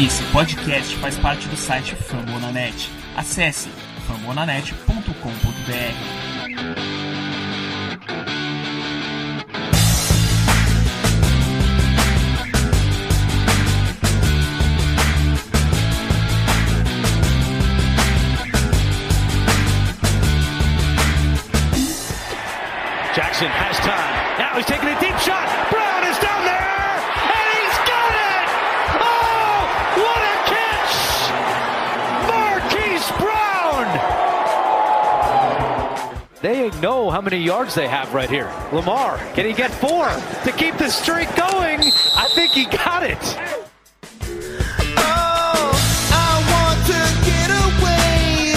Esse podcast faz parte do site Fambonanet. Acesse fambonanet.com.br. Jackson has time. Know how many yards they have right here. Lamar, can he get four to keep the streak going? I think he got it. Oh, I want to get away.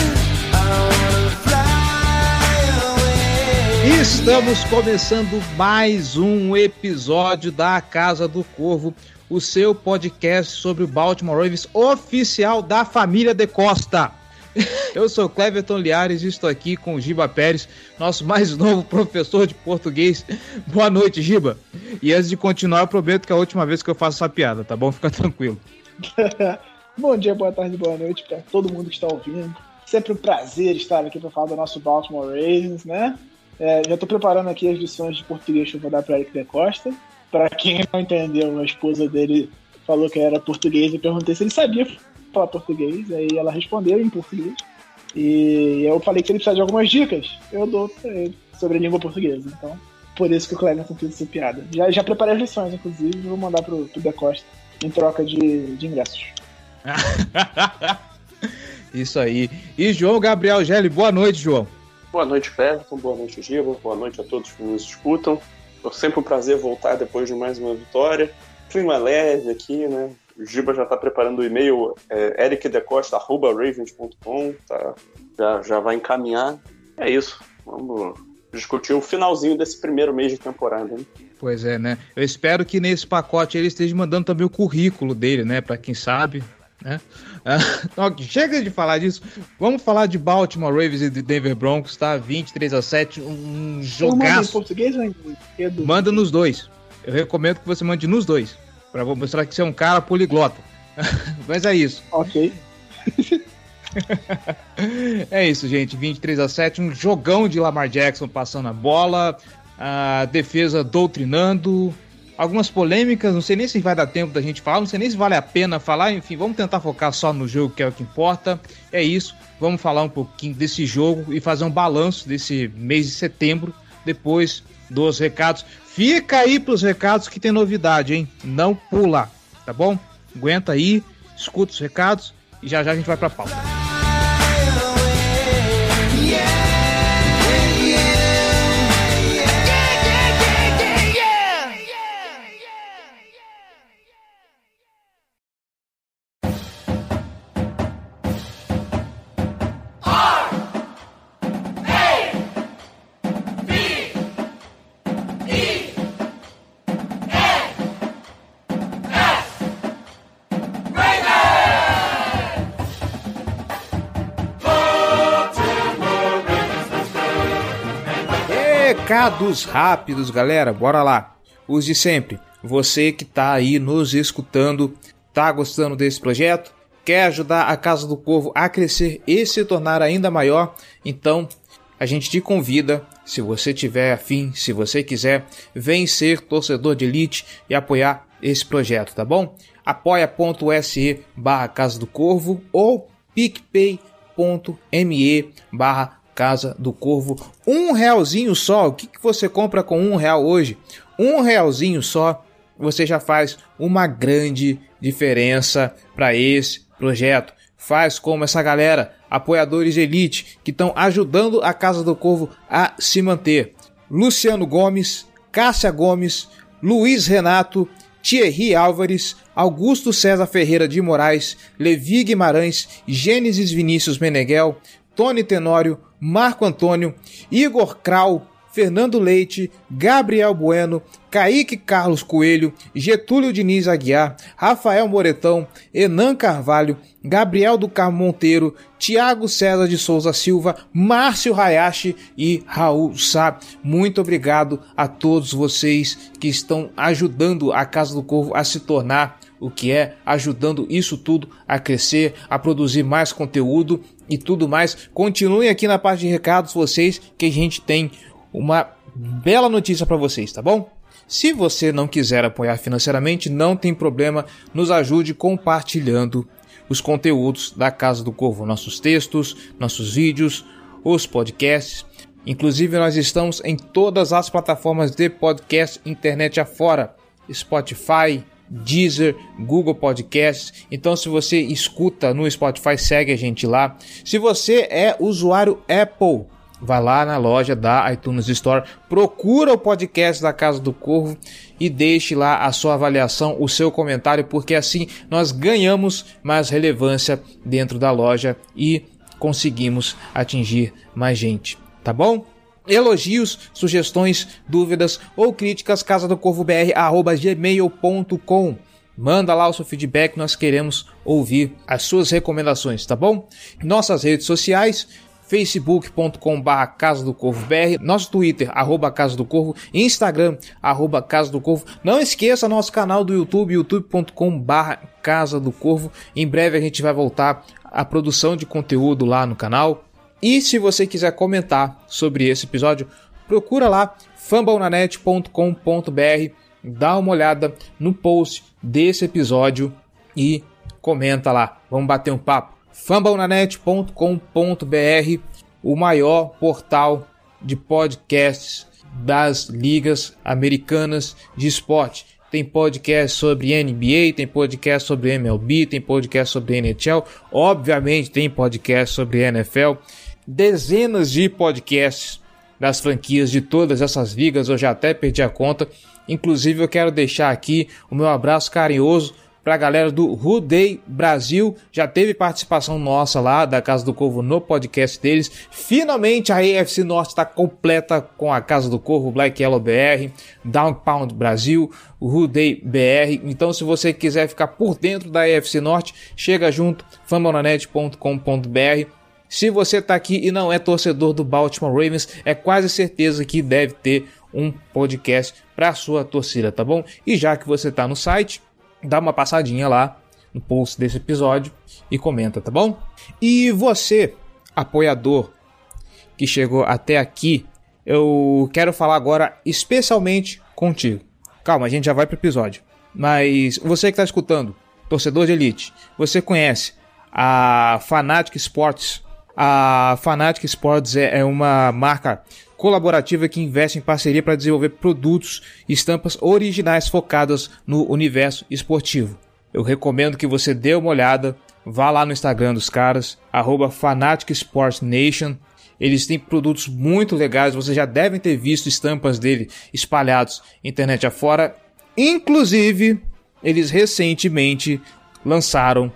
I wanna fly away. Estamos começando mais um episódio da Casa do Corvo, o seu podcast sobre o Baltimore Ravens oficial da família De Costa. Eu sou Cleverton Liares e estou aqui com o Giba Pérez, nosso mais novo professor de português. Boa noite, Giba. E antes de continuar, eu prometo que é a última vez que eu faço essa piada, tá bom? Fica tranquilo. Bom dia, boa tarde, boa noite para todo mundo que está ouvindo. Sempre um prazer estar aqui para falar do nosso Baltimore Ravens, né? É, já estou preparando aqui as lições de português que eu vou dar para Eric da Costa. Para quem não entendeu, a esposa dele falou que era português e perguntei se ele sabia falar português. Aí ela respondeu em português. E eu falei que ele precisava de algumas dicas. Eu dou pra ele sobre a língua portuguesa. Então, por isso que o Cleverton fez essa piada. Já, já preparei as lições, inclusive, e vou mandar pro, pro Da Costa em troca de, de ingressos. Isso aí. E João Gabriel Gelli, boa noite, João. Boa noite, Cleverton. Boa noite, Giba. Boa noite a todos que nos escutam. É sempre um prazer voltar depois de mais uma vitória. Clima leve aqui, né? O Giba já está preparando o e-mail é, ericdecosta.ravens.com, tá? já, já vai encaminhar. É isso. Vamos discutir o finalzinho desse primeiro mês de temporada. Né? Pois é, né? Eu espero que nesse pacote ele esteja mandando também o currículo dele, né? Para quem sabe, né? Então, chega de falar disso. Vamos falar de Baltimore Ravens e de Denver Broncos, tá? 23 a 7, um Eu mando em jogaço. português ou em inglês? Manda nos dois. Eu recomendo que você mande nos dois, para mostrar que você é um cara poliglota. Mas é isso. Ok. É isso, gente. 23 a 7, um jogão de Lamar Jackson passando a bola, a defesa doutrinando, algumas polêmicas, não sei nem se vai dar tempo da gente falar, não sei nem se vale a pena falar, enfim, vamos tentar focar só no jogo, que é o que importa. É isso, vamos falar um pouquinho desse jogo e fazer um balanço desse mês de setembro, depois dos recados. Fica aí pros recados que tem novidade, hein? Não pula, tá bom? Aguenta aí, escuta os recados e já já a gente vai pra pauta. Recados rápidos, galera, bora lá. Os de sempre. Você que tá aí nos escutando, tá gostando desse projeto? Quer ajudar a Casa do Povo a crescer e se tornar ainda maior? Então, a gente te convida, se você tiver afim, se você quiser, vem ser torcedor de elite e apoiar esse projeto, tá bom? apoia.se barra Casa do Corvo ou picpay.me barra Casa do Corvo. Um realzinho só, o que, que você compra com um real hoje? Um realzinho só, você já faz uma grande diferença para esse projeto. Faz como essa galera, apoiadores elite, que estão ajudando a Casa do Corvo a se manter. Luciano Gomes, Cássia Gomes, Luiz Renato, Thierry Álvares, Augusto César Ferreira de Moraes, Levi Guimarães, Gênesis Vinícius Meneghel, Tony Tenório, Marco Antônio, Igor Krau, Fernando Leite, Gabriel Bueno, Kaique Carlos Coelho, Getúlio Diniz Aguiar, Rafael Moretão, Enan Carvalho, Gabriel do Carmo Monteiro, Tiago César de Souza Silva, Márcio Hayashi e Raul Sá. Muito obrigado a todos vocês que estão ajudando a Casa do Corvo a se tornar o que é, ajudando isso tudo a crescer, a produzir mais conteúdo e tudo mais. Continuem aqui na parte de recados vocês que a gente tem uma bela notícia para vocês, tá bom? Se você não quiser apoiar financeiramente, não tem problema, nos ajude compartilhando os conteúdos da Casa do Corvo, nossos textos, nossos vídeos, os podcasts. Inclusive, nós estamos em todas as plataformas de podcast internet afora: Spotify, Deezer, Google Podcasts. Então, se você escuta no Spotify, segue a gente lá. Se você é usuário Apple, Vá lá na loja da iTunes Store, procura o podcast da Casa do Corvo e deixe lá a sua avaliação, o seu comentário, porque assim nós ganhamos mais relevância dentro da loja e conseguimos atingir mais gente, tá bom? Elogios, sugestões, dúvidas ou críticas, casa do corvo gmail.com. Manda lá o seu feedback, nós queremos ouvir as suas recomendações, tá bom? Nossas redes sociais, facebook.com barra Casa do Corvo BR, nosso Twitter, arroba Casa do Corvo, Instagram, arroba Casa do Corvo. Não esqueça nosso canal do YouTube, youtube.com barra Casa do Corvo. Em breve a gente vai voltar a produção de conteúdo lá no canal. E se você quiser comentar sobre esse episódio, procura lá fambonanet.com.br, dá uma olhada no post desse episódio e comenta lá. Vamos bater um papo fambonanet.com.br, o maior portal de podcasts das ligas americanas de esporte. Tem podcast sobre NBA, tem podcast sobre MLB, tem podcast sobre NHL, obviamente tem podcast sobre NFL, dezenas de podcasts das franquias de todas essas ligas, eu já até perdi a conta. Inclusive eu quero deixar aqui o meu abraço carinhoso para a galera do Rudei Brasil. Já teve participação nossa lá da Casa do Corvo no podcast deles. Finalmente a EFC Norte está completa com a Casa do Corvo, Black Yellow BR, Down Pound Brasil, Rudei BR. Então, se você quiser ficar por dentro da EFC Norte, chega junto, famonanet.com.br. Se você está aqui e não é torcedor do Baltimore Ravens, é quase certeza que deve ter um podcast para sua torcida, tá bom? E já que você está no site, dá uma passadinha lá no post desse episódio e comenta, tá bom? E você, apoiador que chegou até aqui, eu quero falar agora especialmente contigo. Calma, a gente já vai pro episódio. Mas você que está escutando, torcedor de elite, você conhece a Fanatic Sports. A Fanatic Sports é, é uma marca colaborativa que investe em parceria para desenvolver produtos e estampas originais focadas no universo esportivo. Eu recomendo que você dê uma olhada, vá lá no Instagram dos caras, arroba Fanatic Sports Nation. Eles têm produtos muito legais, vocês já devem ter visto estampas dele espalhados internet afora. Inclusive, eles recentemente lançaram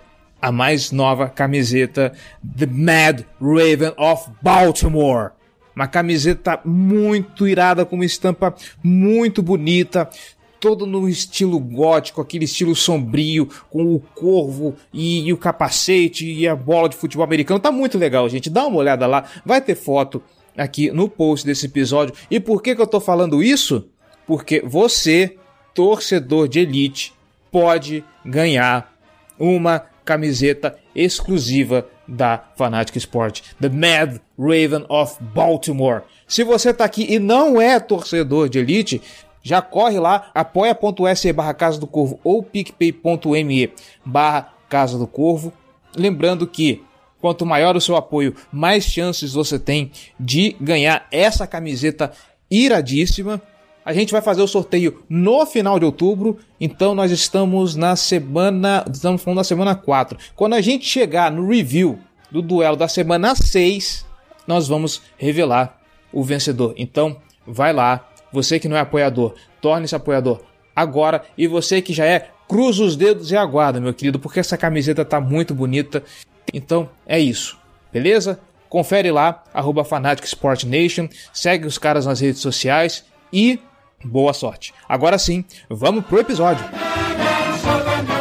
a mais nova camiseta The Mad Raven of Baltimore. Uma camiseta muito irada, com uma estampa muito bonita, todo no estilo gótico, aquele estilo sombrio, com o corvo e, e, o capacete e a bola de futebol americano. Tá muito legal, gente. Dá uma olhada lá. Vai ter foto aqui no post desse episódio. E por que, que eu tô falando isso? Porque você, torcedor de elite, pode ganhar uma camiseta exclusiva da Fanatic Sport, The Mad Raven of Baltimore. Se você está aqui e não é torcedor de elite, já corre lá, apoia.se barra Casa do Corvo ou picpay.me barra Casa do Corvo. Lembrando que quanto maior o seu apoio, mais chances você tem de ganhar essa camiseta iradíssima. A gente vai fazer o sorteio no final de outubro, então nós estamos na semana, estamos falando da semana 4. Quando a gente chegar no review do duelo da semana 6, nós vamos revelar o vencedor. Então, vai lá, você que não é apoiador, torne-se apoiador agora e você que já é, cruza os dedos e aguarda, meu querido, porque essa camiseta tá muito bonita. Então, é isso. Beleza? Confere lá, arroba Fanatic Sport Nation, segue os caras nas redes sociais e boa sorte. Agora sim, vamos pro episódio. Vamos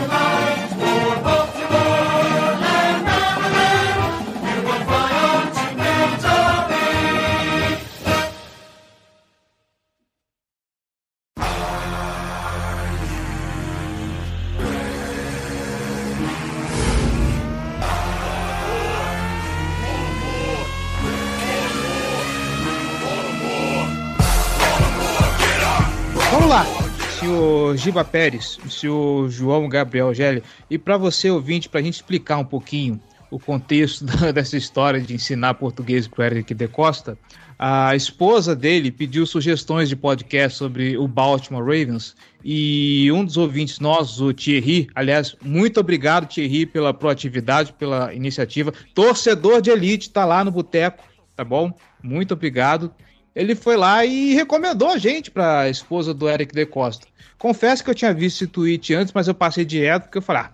Giba Pérez, senhor João Gabriel Gelli, e para você ouvinte, para a gente explicar um pouquinho o contexto da- dessa história de ensinar português para o Eric de Costa, a esposa dele pediu sugestões de podcast sobre o Baltimore Ravens e um dos ouvintes nossos, o Thierry, aliás, muito obrigado Thierry pela proatividade, pela iniciativa, torcedor de elite, tá lá no boteco, tá bom? Muito obrigado. Ele foi lá e recomendou a gente para a esposa do Eric de Costa. Confesso que eu tinha visto esse tweet antes, mas eu passei direto porque eu falei, ah,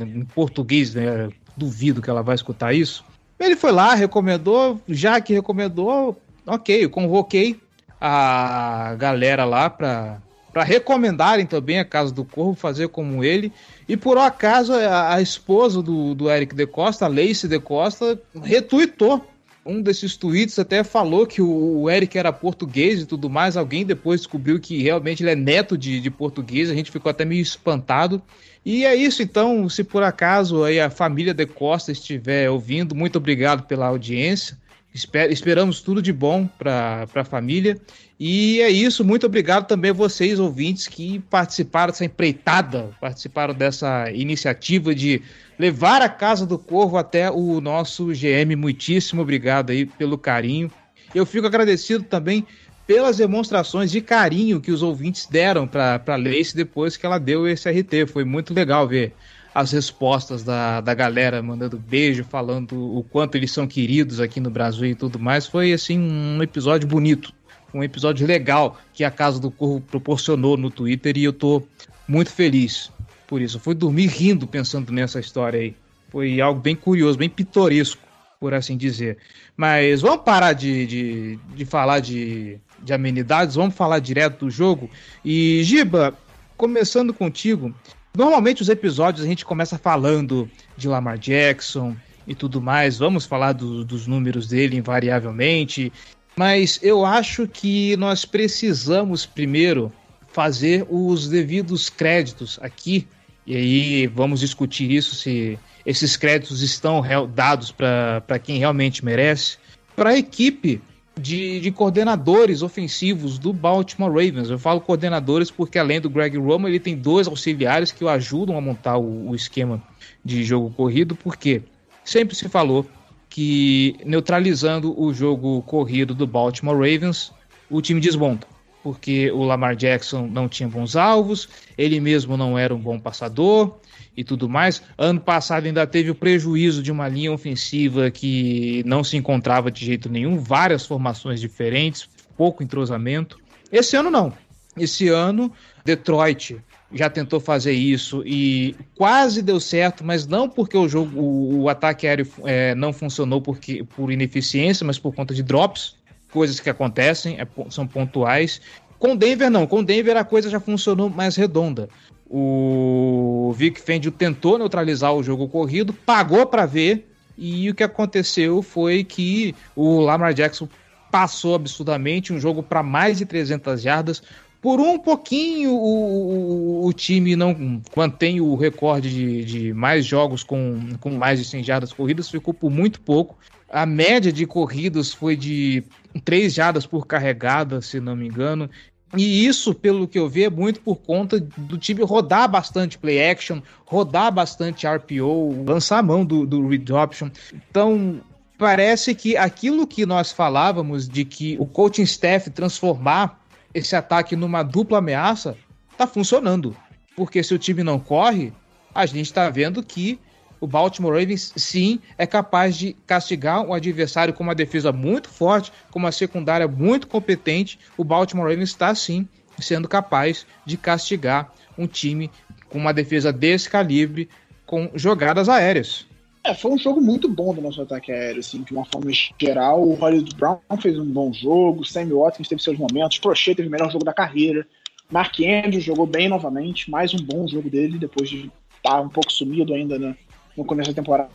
em português, né? Duvido que ela vai escutar isso. Ele foi lá, recomendou, já que recomendou, ok, eu convoquei a galera lá para para recomendarem também a Casa do Corvo, fazer como ele. E por acaso a, a esposa do, do Eric de Costa, a Lacey de Costa, retuitou um desses tweets até falou que o, Eric era português e tudo mais. Alguém depois descobriu que realmente ele é neto de, de português. A gente ficou até meio espantado. E é isso, então. Se por acaso aí a família de Costa estiver ouvindo, muito obrigado pela audiência. Esper- esperamos tudo de bom para a família. E é isso, muito obrigado também a vocês, ouvintes, que participaram dessa empreitada, participaram dessa iniciativa de levar a Casa do Corvo até o nosso GM. Muitíssimo obrigado aí pelo carinho. Eu fico agradecido também pelas demonstrações de carinho que os ouvintes deram para a Lace depois que ela deu esse RT. Foi muito legal ver as respostas da, da galera mandando beijo, falando o quanto eles são queridos aqui no Brasil e tudo mais. Foi assim um episódio bonito, um episódio legal que a Casa do Corvo proporcionou no Twitter e eu tô muito feliz por isso. Eu fui dormir rindo pensando nessa história aí. Foi algo bem curioso, bem pitoresco, por assim dizer. Mas vamos parar de, de, de falar de, de amenidades, vamos falar direto do jogo. E, Giba, começando contigo, normalmente os episódios a gente começa falando de Lamar Jackson e tudo mais, vamos falar do- dos números dele invariavelmente, mas eu acho que nós precisamos primeiro fazer os devidos créditos aqui, e aí vamos discutir isso se esses créditos estão dados para quem realmente merece, para a equipe de, de coordenadores ofensivos do Baltimore Ravens. Eu falo coordenadores porque além do Greg Roman, ele tem dois auxiliares que o ajudam a montar o, o esquema de jogo corrido, porque sempre se falou que neutralizando o jogo corrido do Baltimore Ravens, o time desmonta. Porque o Lamar Jackson não tinha bons alvos, ele mesmo não era um bom passador e tudo mais. Ano passado ainda teve o prejuízo de uma linha ofensiva que não se encontrava de jeito nenhum, várias formações diferentes, pouco entrosamento. Esse ano não. Esse ano, Detroit já tentou fazer isso e quase deu certo, mas não porque o jogo, o, o ataque aéreo é, não funcionou porque, por ineficiência, mas por conta de drops, coisas que acontecem, é são pontuais. Com Denver não, com Denver a coisa já funcionou mais redonda. O Vic Fangio tentou neutralizar o jogo corrido, pagou para ver e o que aconteceu foi que o Lamar Jackson passou absurdamente um jogo para mais de 300 jardas. Por um pouquinho, o, o, o time não mantém o recorde de, de mais jogos com, com mais de 100 jardas corridas, ficou por muito pouco. A média de corridas foi de 3 jardas por carregada, se não me engano. E isso, pelo que eu vi, é muito por conta do time rodar bastante play action, rodar bastante RPO, lançar a mão do, do read option. Então, parece que aquilo que nós falávamos de que o coaching staff transformar esse ataque numa dupla ameaça tá funcionando. Porque se o time não corre, a gente tá vendo que o Baltimore Ravens sim é capaz de castigar um adversário com uma defesa muito forte, com uma secundária muito competente. O Baltimore Ravens está sim sendo capaz de castigar um time com uma defesa desse calibre com jogadas aéreas. É, foi um jogo muito bom do nosso ataque aéreo, assim, de uma forma geral. O Hollywood Brown fez um bom jogo, Sammy Watkins teve seus momentos, Prochet teve o melhor jogo da carreira, Mark Andrews jogou bem novamente, mais um bom jogo dele, depois de estar um pouco sumido ainda né, no começo da temporada.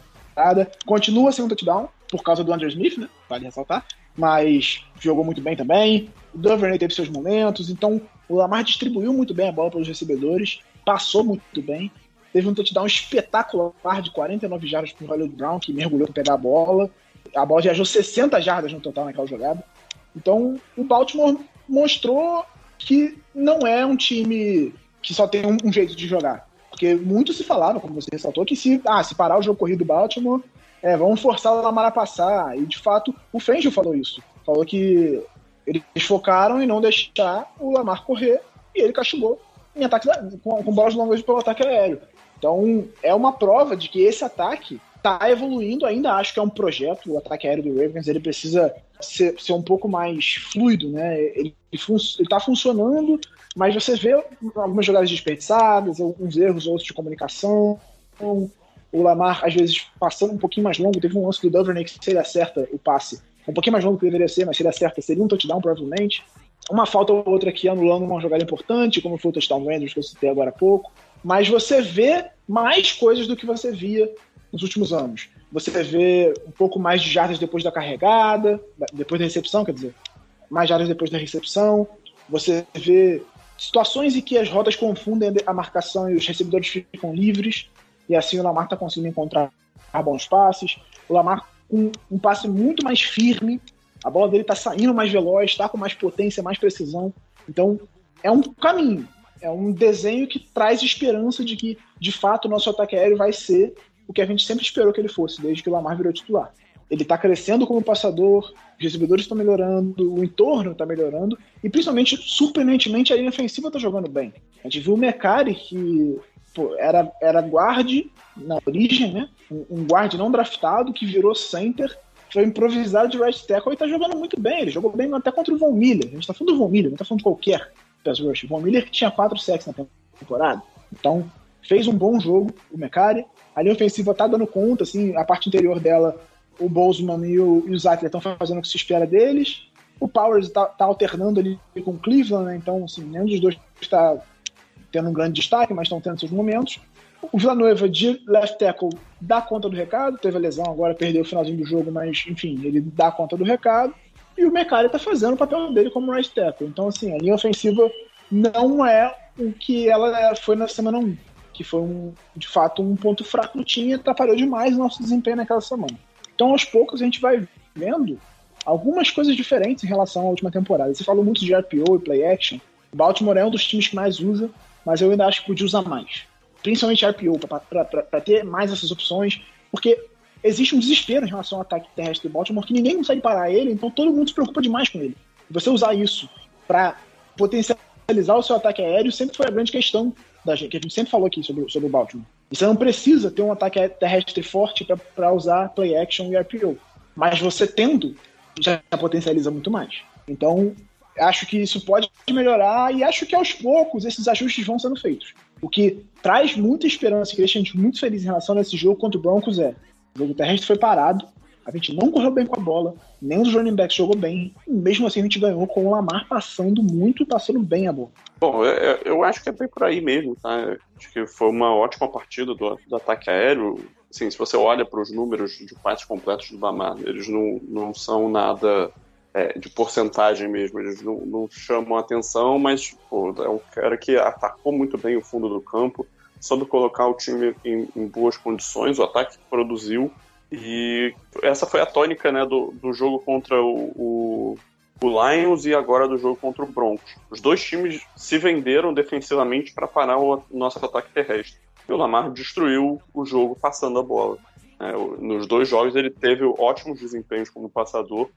Continua sem um touchdown, por causa do Andrew Smith, né? Vale ressaltar. Mas jogou muito bem também. O Duvernay teve seus momentos. Então, o Lamar distribuiu muito bem a bola para os recebedores. Passou muito bem. Teve um touchdown espetacular de 49 jardas para o Hollywood Brown, que mergulhou para pegar a bola. A bola viajou 60 jardas no total naquela jogada. Então, o Baltimore mostrou que não é um time que só tem um, um jeito de jogar. Porque muito se falaram, como você ressaltou, que se, ah, se parar o jogo corrido do Baltimore, é, vamos forçar o Lamar a passar. E de fato, o Fangio falou isso. Falou que eles focaram em não deixar o Lamar correr e ele castigou em ataques com, com bolas longas pelo ataque aéreo. Então é uma prova de que esse ataque está evoluindo. Ainda acho que é um projeto. O ataque aéreo do Ravens ele precisa ser, ser um pouco mais fluido, né? Ele está funcionando, mas você vê algumas jogadas desperdiçadas, alguns erros outros de comunicação. O Lamar, às vezes, passando um pouquinho mais longo. Teve um lance do Duvernay que, se ele acerta o passe, um pouquinho mais longo que deveria ser, mas se ele acerta, seria um touchdown, provavelmente. Uma falta ou outra aqui anulando uma jogada importante, como foi o touchdown do Andrews, que eu citei agora há pouco. Mas você vê mais coisas do que você via nos últimos anos. Você vê um pouco mais de jardas depois da carregada, depois da recepção, quer dizer, mais jardas depois da recepção. Você vê situações em que as rotas confundem a marcação e os recebedores ficam livres, e assim o Lamar está conseguindo encontrar bons passes. O Lamar com um passe muito mais firme, a bola dele está saindo mais veloz, está com mais potência, mais precisão. Então, é um caminho, é um desenho que traz esperança de que, de fato, o nosso ataque aéreo vai ser o que a gente sempre esperou que ele fosse, desde que o Lamar virou titular. Ele está crescendo como passador, os recebedores estão melhorando, o entorno está melhorando, e principalmente, surpreendentemente, a linha ofensiva está jogando bem. A gente viu o Mecari, que pô, era, era guarde na origem, né? Um, um guarde não draftado, que virou center, foi improvisado de right tackle e está jogando muito bem. Ele jogou bem até contra o Von Miller. A gente está falando do Von Miller, não está falando de qualquer pass rush. Von Miller que tinha quatro sacks na temporada. Então, fez um bom jogo, o Mecari. A linha ofensiva tá dando conta, assim, a parte interior dela, o Bozeman e o, e o estão fazendo o que se espera deles. O Powers tá, tá alternando ali com o Cleveland, né? então, assim, nenhum dos dois está tendo um grande destaque, mas estão tendo seus momentos. O Villanueva de left tackle dá conta do recado, teve a lesão agora, perdeu o finalzinho do jogo, mas enfim, ele dá conta do recado. E o Mecari tá fazendo o papel dele como right tackle. Então, assim, a linha ofensiva não é o que ela foi na semana 1 que foi um, de fato um ponto fraco do time e atrapalhou demais o nosso desempenho naquela semana. Então, aos poucos, a gente vai vendo algumas coisas diferentes em relação à última temporada. Você falou muito de RPO e play action. O Baltimore é um dos times que mais usa, mas eu ainda acho que podia usar mais. Principalmente RPO, para ter mais essas opções, porque existe um desespero em relação ao ataque terrestre do Baltimore que ninguém consegue parar ele, então todo mundo se preocupa demais com ele. Você usar isso para potencializar o seu ataque aéreo sempre foi a grande questão da gente, que a gente sempre falou aqui sobre, sobre o Baltimore. Você não precisa ter um ataque terrestre forte para usar play action e RPO. Mas você tendo, já potencializa muito mais. Então, acho que isso pode melhorar e acho que aos poucos esses ajustes vão sendo feitos. O que traz muita esperança e deixa a gente muito feliz em relação a esse jogo contra o Broncos é o jogo terrestre foi parado, a gente não correu bem com a bola, nem os running backs jogou bem, e mesmo assim a gente ganhou com o Lamar passando muito e passando bem a bola. Bom, eu, eu acho que é bem por aí mesmo, tá? Acho que foi uma ótima partida do, do ataque aéreo. Assim, se você olha para os números de passes completos do Lamar, eles não, não são nada é, de porcentagem mesmo, eles não, não chamam atenção, mas pô, é um cara que atacou muito bem o fundo do campo, soube colocar o time em, em boas condições, o ataque produziu, e essa foi a tônica né, do, do jogo contra o, o, o, Lions e agora do jogo contra o Broncos. Os dois times se venderam defensivamente para parar o nosso ataque terrestre. E o Lamar destruiu o jogo passando a bola. É, nos dois jogos ele teve ótimos desempenhos como passador,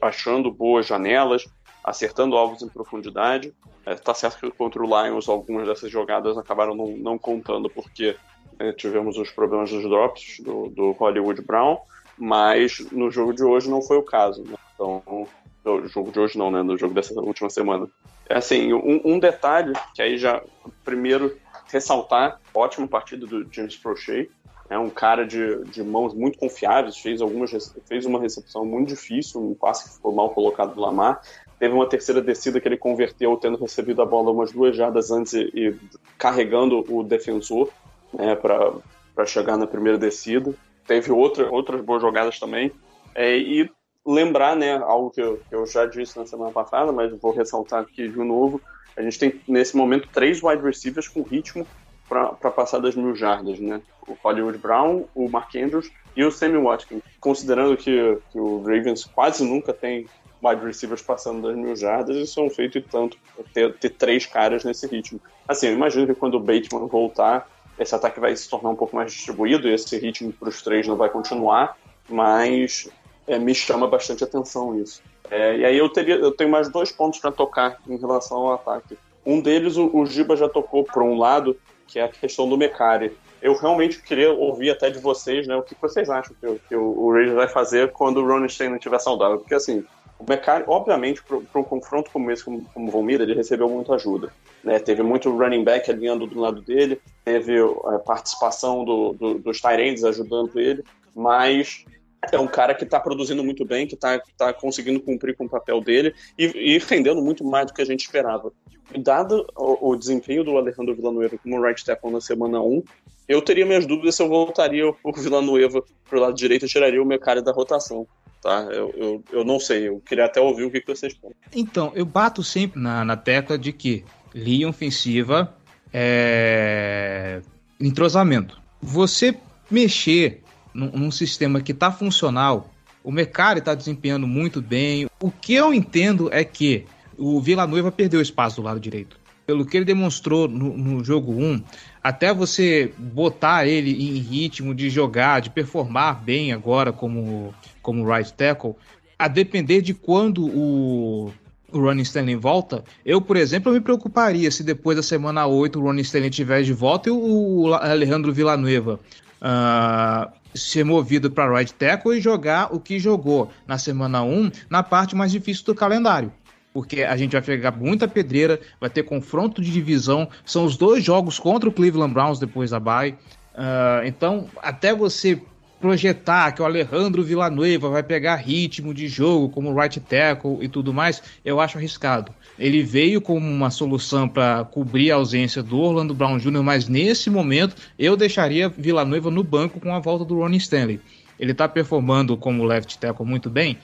achando boas janelas, acertando alvos em profundidade. É, tá certo que contra o Lions algumas dessas jogadas acabaram não, não contando porque né, tivemos os problemas dos drops do, do, Hollywood Brown, mas no jogo de hoje não foi o caso. Né? Então, no jogo de hoje não, né? No jogo dessa última semana. É assim, um, um detalhe que aí já primeiro ressaltar, ótima partida do James Prochet, é um cara de, de mãos muito confiáveis, fez algumas fez uma recepção muito difícil, um passe que ficou mal colocado do Lamar. Teve uma terceira descida que ele converteu, tendo recebido a bola umas duas jardas antes e, e carregando o defensor né, para chegar na primeira descida. Teve outra, outras boas jogadas também. É, e lembrar, né, algo que eu, que eu, já disse na semana passada, mas vou ressaltar aqui de novo, a gente tem nesse momento três wide receivers com ritmo para passar das mil jardas, né? O Hollywood Brown, o Mark Andrews e o Sammy Watkins. Considerando que, que o Ravens quase nunca tem wide receivers passando das mil jardas e são feito e tanto ter, ter três caras nesse ritmo. Assim, eu imagino que quando o Bateman voltar, esse ataque vai se tornar um pouco mais distribuído e esse ritmo para os três não vai continuar, mas é, me chama bastante atenção isso. É, e aí eu, teria, eu tenho mais dois pontos para tocar em relação ao ataque. Um deles, o, o Giba já tocou por um lado, que é a questão do Mecari. Eu realmente queria ouvir até de vocês, né, o que vocês acham que, que o, o Raiders vai fazer quando o Ron Stein estiver saudável. Porque, assim, o Mecari, obviamente, para um confronto como esse, como, como o Von Miller, ele recebeu muita ajuda. Né? Teve muito running back alinhando do lado dele, teve a participação do, do, dos Tyrands ajudando ele, mas é um cara que está produzindo muito bem, que está tá conseguindo cumprir com o papel dele e, e rendendo muito mais do que a gente esperava. Dado o, o desempenho do Alejandro Villanueva como right tackle na semana 1, eu teria minhas dúvidas se eu voltaria o Villanueva pro lado direito e tiraria o meu cara da rotação. Tá? Eu, eu, eu não sei, eu queria até ouvir o que, vocês. Então, eu bato sempre na, na tecla de que linha ofensiva é entrosamento. Você mexer num, num sistema que está funcional, o Mercari está desempenhando muito bem. O que eu entendo é que o Villanueva perdeu espaço do lado direito. Pelo que ele demonstrou no, no jogo 1, até você botar ele em ritmo de jogar, de performar bem agora como, como right tackle, a depender de quando o, o Ronnie Stanley volta, eu, por exemplo, me preocuparia se depois da semana 8 o Ronnie Stanley estiver de volta e o, Alejandro Villanueva ah, ser movido para right tackle e jogar o que jogou na semana 1 na parte mais difícil do calendário. Porque a gente vai pegar muita pedreira, vai ter confronto de divisão. São os dois jogos contra o Cleveland Browns depois da bye. Ah, então, até você projetar que o Alejandro Villanueva vai pegar ritmo de jogo como right tackle e tudo mais, eu acho arriscado. Ele veio como uma solução para cobrir a ausência do Orlando Brown Jr., mas nesse momento eu deixaria Villanueva no banco com a volta do Ronnie Stanley. Ele tá performando como left tackle muito bem,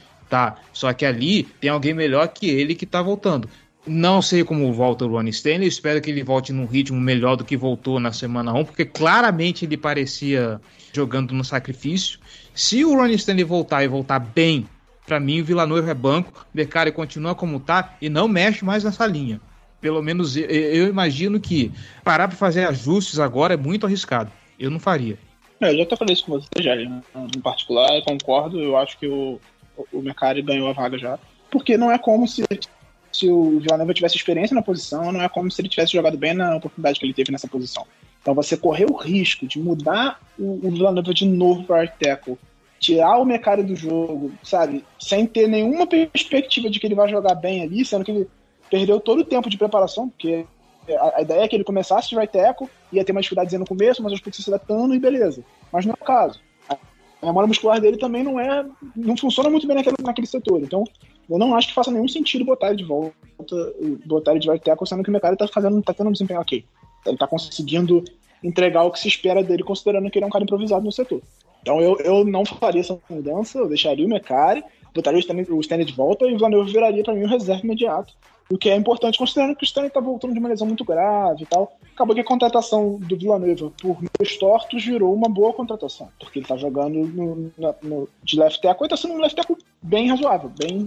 Só que ali tem alguém melhor que ele que tá voltando. Não sei como volta o Ronnie Stanley, espero que ele volte num ritmo melhor do que voltou na semana 1, porque claramente ele parecia jogando no sacrifício. Se o Ronnie Stanley voltar e voltar bem, para mim o Villanueva é banco, o Beccari continua como tá e não mexe mais nessa linha. Pelo menos eu, eu imagino que parar para fazer ajustes agora é muito arriscado. Eu não faria. É, eu já até falei isso com você, né? em particular, eu concordo, eu acho que o, o Mercari ganhou a vaga já. Porque não é como se, se o Villanova tivesse experiência na posição, não é como se ele tivesse jogado bem na oportunidade que ele teve nessa posição. Então você correr o risco de mudar o, o Villanova de novo para tackle, tirar o Mercari do jogo, sabe, sem ter nenhuma perspectiva de que ele vai jogar bem ali, sendo que ele perdeu todo o tempo de preparação, porque a, a ideia é que ele começasse de right tackle, ia ter uma dificuldade no começo, mas aos poucos se adaptando e beleza. Mas não é o caso. A memória muscular dele também não é. não funciona muito bem naquele, naquele setor. Então, eu não acho que faça nenhum sentido botar ele de volta, botar ele de tackle, sendo que o mercado tá fazendo, tá tendo um desempenho ok. Ele tá conseguindo entregar o que se espera dele, considerando que ele é um cara improvisado no setor. Então eu, eu não faria essa mudança, eu deixaria o Mecari, botaria o Stanley, de volta e o Villanova viraria para mim o reserva imediato. O que é importante, considerando que o Stanley tá voltando de uma lesão muito grave e tal. Acabou que a contratação do Villanova por meus tortos virou uma boa contratação, porque ele tá jogando no, na- no- de left tackle e tá sendo um left tackle bem razoável, bem,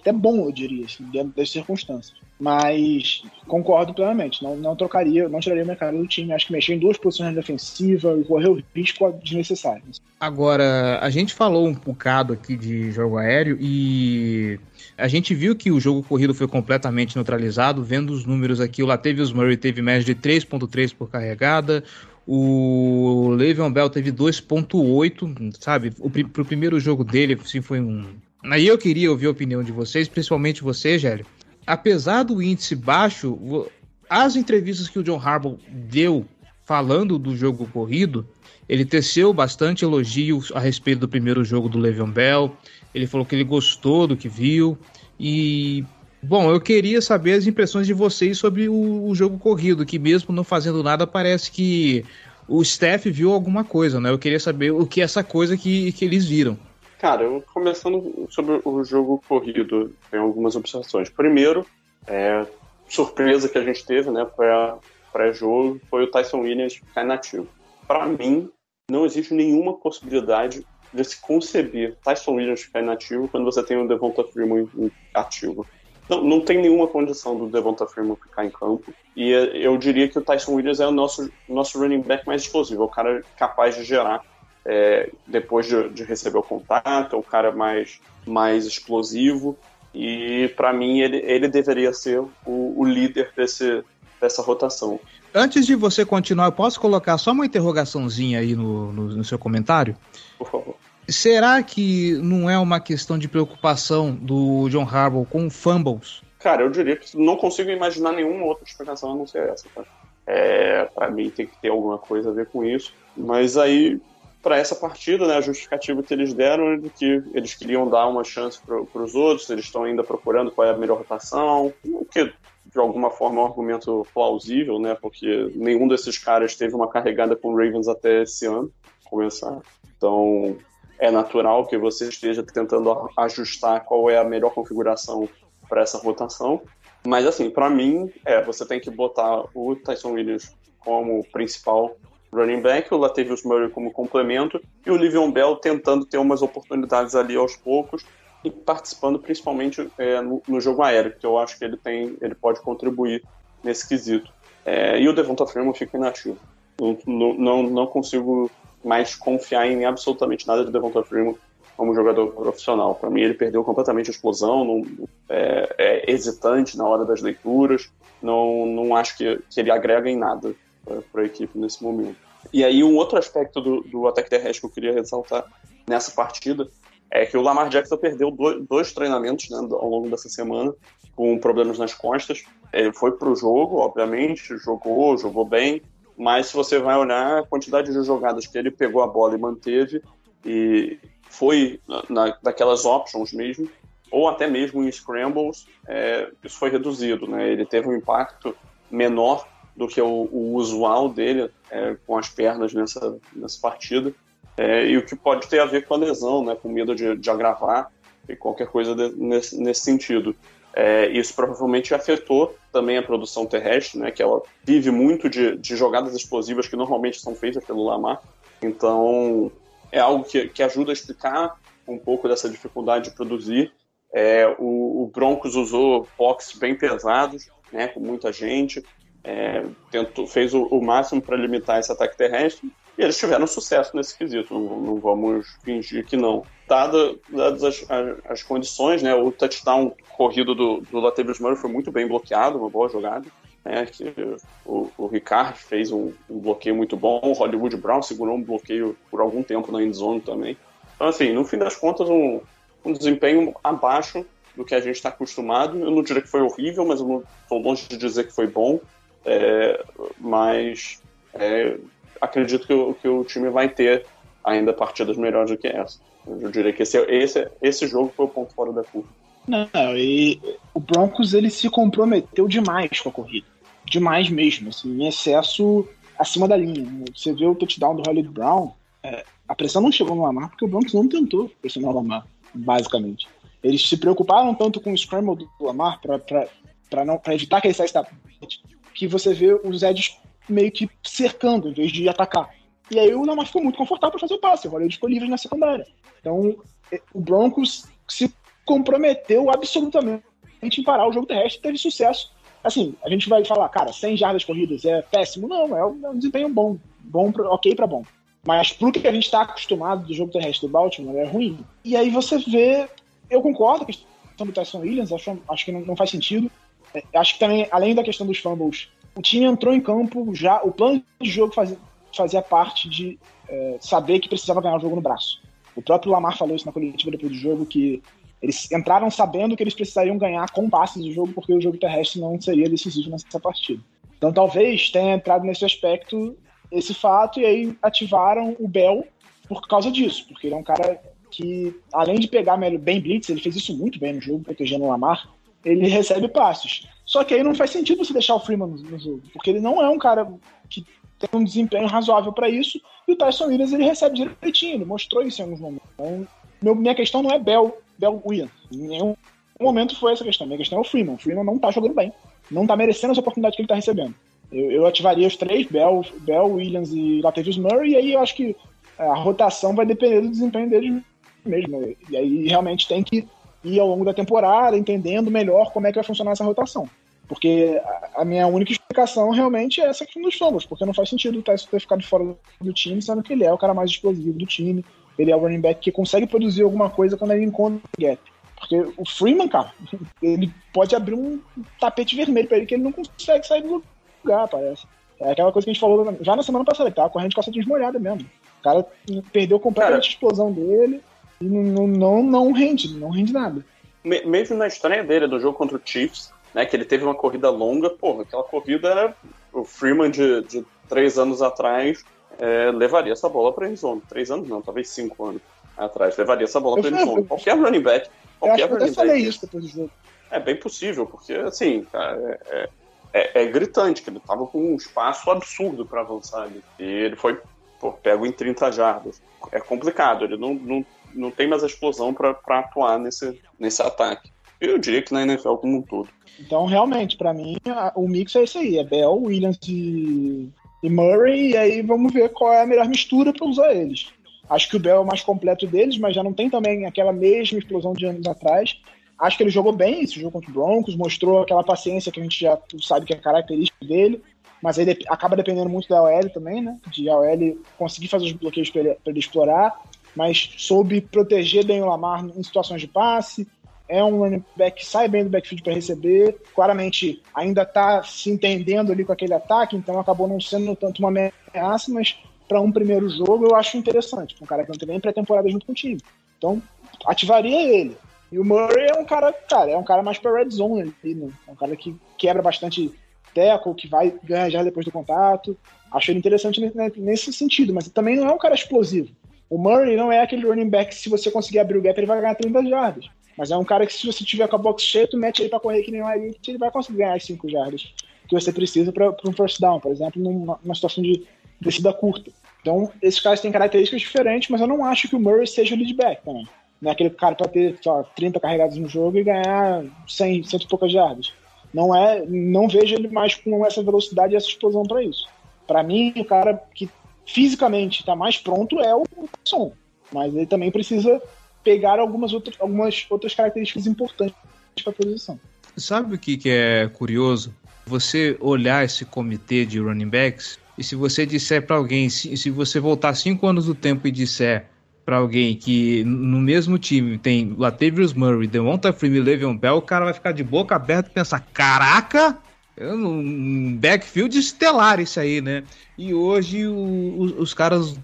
até bom, eu diria, assim, dentro das circunstâncias. Mas concordo plenamente, não, não trocaria, não tiraria o mercado do time. Acho que mexer em duas posições na defensiva e correr o risco desnecessário. Agora, a gente falou um bocado aqui de jogo aéreo e a gente viu que o jogo corrido foi completamente neutralizado. Vendo os números aqui, o Latavius Murray teve média de 3.3 por carregada, o Le'Veon Bell teve 2.8, sabe? O, pro primeiro jogo dele, assim, foi um... Aí eu queria ouvir a opinião de vocês, principalmente você, Gélio. Apesar do índice baixo, as entrevistas que o John Harbaugh deu falando do jogo corrido, ele teceu bastante elogios a respeito do primeiro jogo do Le'Veon Bell. Ele falou que ele gostou do que viu. E, bom, eu queria saber as impressões de vocês sobre o, o jogo corrido, que mesmo não fazendo nada, parece que o staff viu alguma coisa, né? Eu queria saber o que é essa coisa que, que eles viram. Cara, começando sobre o jogo corrido, tem algumas observações. Primeiro, é, surpresa que a gente teve, né, pré- pré-jogo, foi o Tyson Williams ficar inativo. Para mim, não existe nenhuma possibilidade de se conceber Tyson Williams ficar inativo quando você tem o Devonta Freeman ativo. Não, não tem nenhuma condição do Devonta Freeman ficar em campo. E eh, eu diria que o Tyson Williams é o nosso, nosso running back mais explosivo, é o cara capaz de gerar é, depois de, de, receber o contato, é o cara mais, mais explosivo. E para mim ele, ele deveria ser o, o líder desse, dessa rotação. Antes de você continuar, eu posso colocar só uma interrogaçãozinha aí no, no, no seu comentário? Por favor. Será que não é uma questão de preocupação do John Harbaugh com fumbles? Cara, eu diria que não consigo imaginar nenhuma outra explicação a não ser essa. Tá? É, para mim tem que ter alguma coisa a ver com isso. Mas aí, para essa partida, né, a justificativa que eles deram é de que eles queriam dar uma chance para os outros, eles estão ainda procurando qual é a melhor rotação, o que de alguma forma um argumento plausível, né, porque nenhum desses caras teve uma carregada com Ravens até esse ano começar. Então, é natural que você esteja tentando ajustar qual é a melhor configuração para essa rotação. Mas, assim, para mim, é, você tem que botar o Tyson Williams como principal running back, o Latavius Murray como complemento e o Livion Bell tentando ter umas oportunidades ali aos poucos e participando principalmente é, no, no, jogo aéreo, que eu acho que ele tem, ele pode contribuir nesse quesito. É, e o Devonta Freeman fica inativo. Não, não, consigo mais confiar em absolutamente nada de Devonta Freeman como jogador profissional. Para mim, ele perdeu completamente a explosão, não, é, é, hesitante na hora das leituras, não, não acho que, que ele agrega em nada para a equipe nesse momento. E aí, um outro aspecto do, do ataque terrestre que eu queria ressaltar nessa partida é que o Lamar Jackson perdeu dois, treinamentos né, ao longo dessa semana com problemas nas costas. Ele foi para o jogo, obviamente, jogou, jogou bem, mas se você vai olhar a quantidade de jogadas que ele pegou a bola e manteve, e foi na, daquelas options mesmo, ou até mesmo em scrambles, é, isso foi reduzido. Né? Ele teve um impacto menor do que o, o usual dele é, com as pernas nessa, nessa partida, é, e o que pode ter a ver com a lesão, né? com medo de, de agravar e qualquer coisa de, nesse, nesse sentido. É, isso provavelmente afetou também a produção terrestre, né, que ela vive muito de, de jogadas explosivas que normalmente são feitas pelo Lamar. Então, é algo que, que ajuda a explicar um pouco dessa dificuldade de produzir. É, o, o, Broncos usou box bem pesados, né, com muita gente, é, tentou, fez o, o máximo para limitar esse ataque terrestre, e eles tiveram sucesso nesse quesito, não, não vamos fingir que não. Dadas as, as, as, condições, né, o touchdown corrido do, do Latavius Murray foi muito bem bloqueado, uma boa jogada. Né, que o, o Ricard fez um, um, bloqueio muito bom, o Hollywood Brown segurou um bloqueio por algum tempo na endzone também. Então, assim, no fim das contas, um, um desempenho abaixo do que a gente está acostumado. Eu não diria que foi horrível, mas eu estou longe de dizer que foi bom. É, mas é, acredito que o, que o time vai ter ainda partidas melhores do que essa. Eu diria que esse, esse, esse jogo foi o ponto fora da curva. Não, e o Broncos ele se comprometeu demais com a corrida. Demais mesmo, assim, em excesso acima da linha. Você vê o touchdown do Hollywood Brown, é, a pressão não chegou no Lamar porque o Broncos não tentou pressionar o Lamar, basicamente. Eles se preocuparam tanto com o scramble do Lamar para evitar que ele saísse da que você vê os Eds meio que cercando em vez de atacar. E aí o Lamar ficou muito confortável para fazer o passe, o Hollywood ficou livre na secundária. Então é, o Broncos se comprometeu absolutamente em parar o jogo terrestre teve sucesso. Assim, a gente vai falar, cara, 100 jardas corridas é péssimo? Não, é um, é desempenho bom, bom pra, ok para bom. Mas pro que a gente está acostumado do jogo terrestre do Baltimore é ruim. E aí você vê, eu concordo com a questão do Tyson Williams, acho, acho que não, não faz sentido. É, acho que também, além da questão dos fumbles, o time entrou em campo já, o plano de jogo fazia, fazia parte de é, saber que precisava ganhar o jogo no braço. O próprio Lamar falou isso na coletiva depois do jogo, que eles entraram sabendo que eles precisariam ganhar com passes do jogo, porque o jogo terrestre não seria decisivo nessa partida. Então talvez tenha entrado nesse aspecto esse fato, e aí ativaram o Bell por causa disso, porque ele é um cara que, além de pegar bem blitz, ele fez isso muito bem no jogo, protegendo o Lamar, ele recebe passes. Só que aí não faz sentido você deixar o Freeman no, no jogo, porque ele não é um cara que tem um desempenho razoável para isso, e o Tyson Williams ele recebe direitinho, ele mostrou isso em alguns momentos. Então, meu, minha questão não é Bell, Bell Williams. Em nenhum momento foi essa questão. Minha questão é o Freeman. O Freeman não tá jogando bem. Não tá merecendo essa oportunidade que ele tá recebendo. Eu, eu ativaria os três, Bell, Bell, Williams e Latavius Murray, e aí eu acho que a rotação vai depender do desempenho deles mesmo. E aí realmente tem que ir ao longo da temporada entendendo melhor como é que vai funcionar essa rotação. Porque a- minha única explicação realmente é essa questão dos fumbles, porque não faz sentido o Tyson ter ficado fora do time, sendo que ele é o cara mais explosivo do time, ele é o running back que consegue produzir alguma coisa quando ele encontra o gap. Porque o Freeman, cara, ele pode abrir um tapete vermelho pra ele que ele não consegue sair do lugar, parece. É aquela coisa que a gente falou já na semana passada, ele tava correndo de calça desmolhada mesmo. O cara perdeu completamente Cara. a explosão dele e não, não, não, rende, não rende nada. Me- mesmo na estreia dele do jogo contra o Chiefs, né, que ele teve uma corrida longa, porra, aquela corrida era o Freeman de, de três anos atrás é, levaria essa bola para endzone. Três anos não, talvez cinco anos atrás, levaria essa bola para fui- endzone. Qualquer running back, Eu acho qualquer que eu running falei back, isso depois do jogo. é bem possível, porque assim, cara, é, é- é- é gritante que ele tava com um espaço absurdo para avançar ali. E ele foi pô, pego em 30 jardas. É complicado, ele não, não, não tem mais a explosão para atuar nesse, nesse ataque. Eu diria que na NFL como um todo. Então, realmente, pra mim, a- o mix é esse aí: é Bell, Williams e, e Murray, e aí vamos ver qual é a melhor mistura pra usar eles. Acho que o Bell é o mais completo deles, mas já não tem também aquela mesma explosão de anos atrás. Acho que ele jogou bem esse jogo contra o Broncos, mostrou aquela paciência que a gente já sabe que é característica dele, mas dep- acaba dependendo muito da OL também, né? De a OL conseguir fazer os bloqueios pra ele, ele explorar, mas soube proteger bem o Lamar em situações de passe, é um running back que sai bem do backfield para receber, claramente ainda está se entendendo ali com aquele ataque, então acabou não sendo tanto uma ameaça, mas para um primeiro jogo eu acho interessante, um cara que não tem nem pré-temporada junto com o time. Então, ativaria ele. E o Murray é um cara, cara, é um cara mais para red zone ali, né? É um cara que quebra bastante tackle, que vai ganhar já depois do contato. Acho ele interessante ne- nesse sentido, mas também não é um cara explosivo. O Murray não é aquele running back que se você conseguir abrir o gap ele vai ganhar 30 jardas. Mas é um cara que se você tiver com a box cheia, tu mete ele pra correr que nem o Elite, ele vai conseguir ganhar as 5 jardas que você precisa para um first down, por exemplo, numa, numa situação de descida curta. Então, esses caras têm características diferentes, mas eu não acho que o Murray seja o lead back também. Não é aquele cara para ter só 30 carregados no jogo e ganhar 100, cento e poucas jardas. Não é, não vejo ele mais com essa velocidade e essa explosão para isso. Para mim, o cara que fisicamente está mais pronto é o Son, mas ele também precisa pegar algumas outras, algumas outras características importantes para a posição. Sabe o que, que é curioso? Você olhar esse comitê de running backs e se você disser para alguém, se, se você voltar cinco anos do tempo e disser para alguém que no mesmo time tem Latavius Murray, Devonta Freeman e Le'Veon Bell, o cara vai ficar de boca aberta e pensar, caraca, um backfield estelar isso aí, né? E hoje o- os, os caras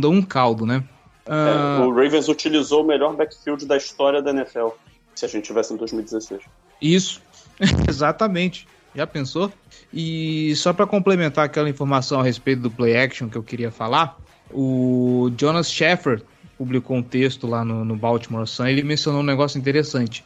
dão um caldo, né? É, Ah, o Ravens utilizou o melhor backfield da história da NFL, se a gente tivesse em 2016. Isso, exatamente. Já pensou? E só para complementar aquela informação a respeito do play action que eu queria falar, o Jonas Sheffer publicou um texto lá no, no Baltimore Sun. Ele mencionou um negócio interessante.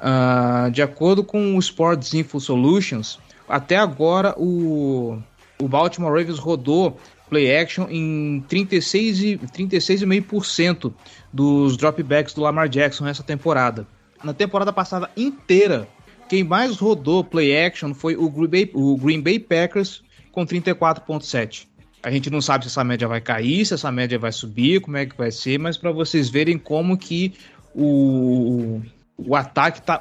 Ah, de acordo com o Sports Info Solutions, até agora o, o Baltimore Ravens rodou play action em 36 e 36,5% dos dropbacks do Lamar Jackson nessa temporada. Na temporada passada inteira, quem mais rodou play action foi o Green Bay, o Green Bay Packers com 34,7. A gente não sabe se essa média vai cair, se essa média vai subir, como é que vai ser, mas para vocês verem como que o, o ataque está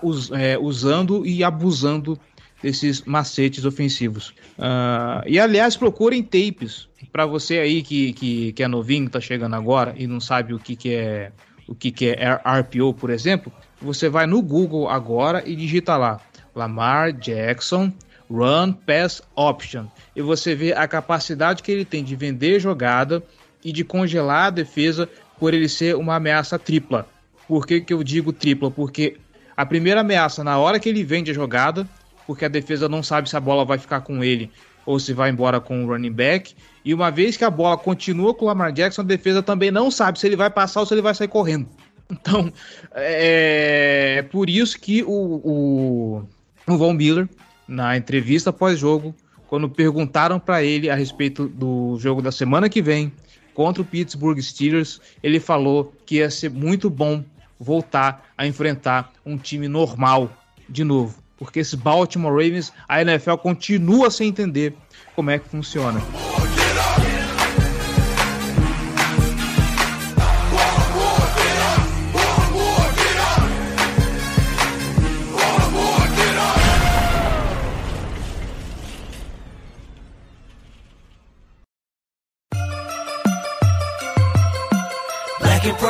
usando e abusando desses macetes ofensivos. Ah, e aliás, procurem tapes para você aí que, que, que é novinho, que tá chegando agora e não sabe o que, que é o que, que é RPO, por exemplo. Você vai no Google agora e digita lá Lamar Jackson Run Pass Option e você vê a capacidade que ele tem de vender jogada e de congelar a defesa por ele ser uma ameaça tripla. Por que, que eu digo tripla? Porque a primeira ameaça, na hora que ele vende a jogada, porque a defesa não sabe se a bola vai ficar com ele ou se vai embora com o running back. E uma vez que a bola continua com o Lamar Jackson, a defesa também não sabe se ele vai passar ou se ele vai sair correndo. Então, é por isso que o, o, o Von Miller, na entrevista pós-jogo, quando perguntaram para ele a respeito do jogo da semana que vem contra o Pittsburgh Steelers, ele falou que ia ser muito bom voltar a enfrentar um time normal de novo. Porque esse Baltimore Ravens, a NFL continua sem entender como é que funciona.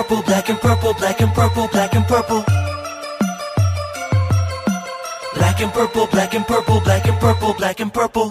Purple, black and purple, black and purple, black and purple. Black and purple, black and purple, black and purple, black and purple.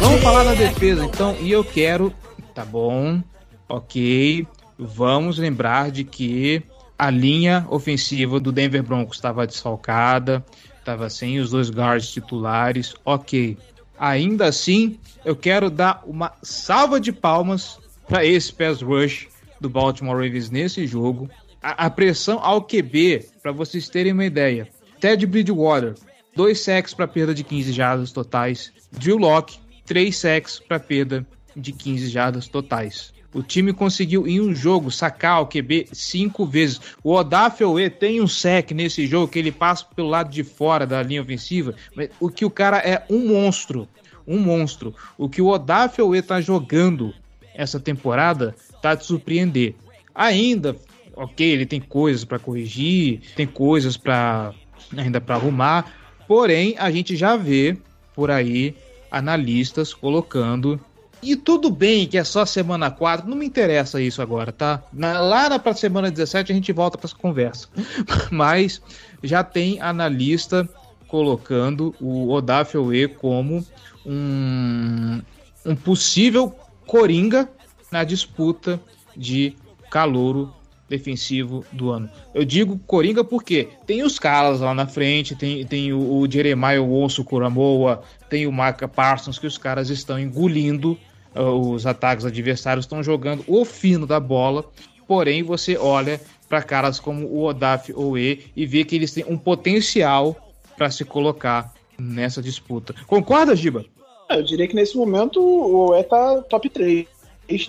Vamos falar da defesa então, e eu quero. Tá bom, ok. Vamos lembrar de que a linha ofensiva do Denver Broncos estava desfalcada, estava sem os dois guards titulares, ok. Ainda assim, eu quero dar uma salva de palmas para esse pass rush do Baltimore Ravens nesse jogo. A, a pressão ao QB, para vocês terem uma ideia. Ted Bridgewater, dois sacks para perda de 15 jardas totais. Drew Locke, três sacks para perda de 15 jardas totais. O time conseguiu em um jogo sacar o QB cinco vezes. O Odafe tem um sec nesse jogo que ele passa pelo lado de fora da linha ofensiva. Mas o que o cara é um monstro. Um monstro. O que o Odafe tá jogando essa temporada tá de surpreender. Ainda, ok, ele tem coisas para corrigir, tem coisas para ainda para arrumar. Porém, a gente já vê por aí analistas colocando e tudo bem que é só semana 4, não me interessa isso agora, tá? Na, lá na pra semana 17 a gente volta para essa conversa. Mas já tem analista colocando o Odafio E como um, um possível coringa na disputa de calouro defensivo do ano. Eu digo Coringa porque tem os caras lá na frente, tem, tem o, o Jeremiah Onso Kuramoa, tem o Micah Parsons, que os caras estão engolindo uh, os ataques adversários, estão jogando o fino da bola, porém você olha para caras como o Odaf Oe e vê que eles têm um potencial para se colocar nessa disputa. Concorda, Giba? Eu diria que nesse momento o Oe tá top 3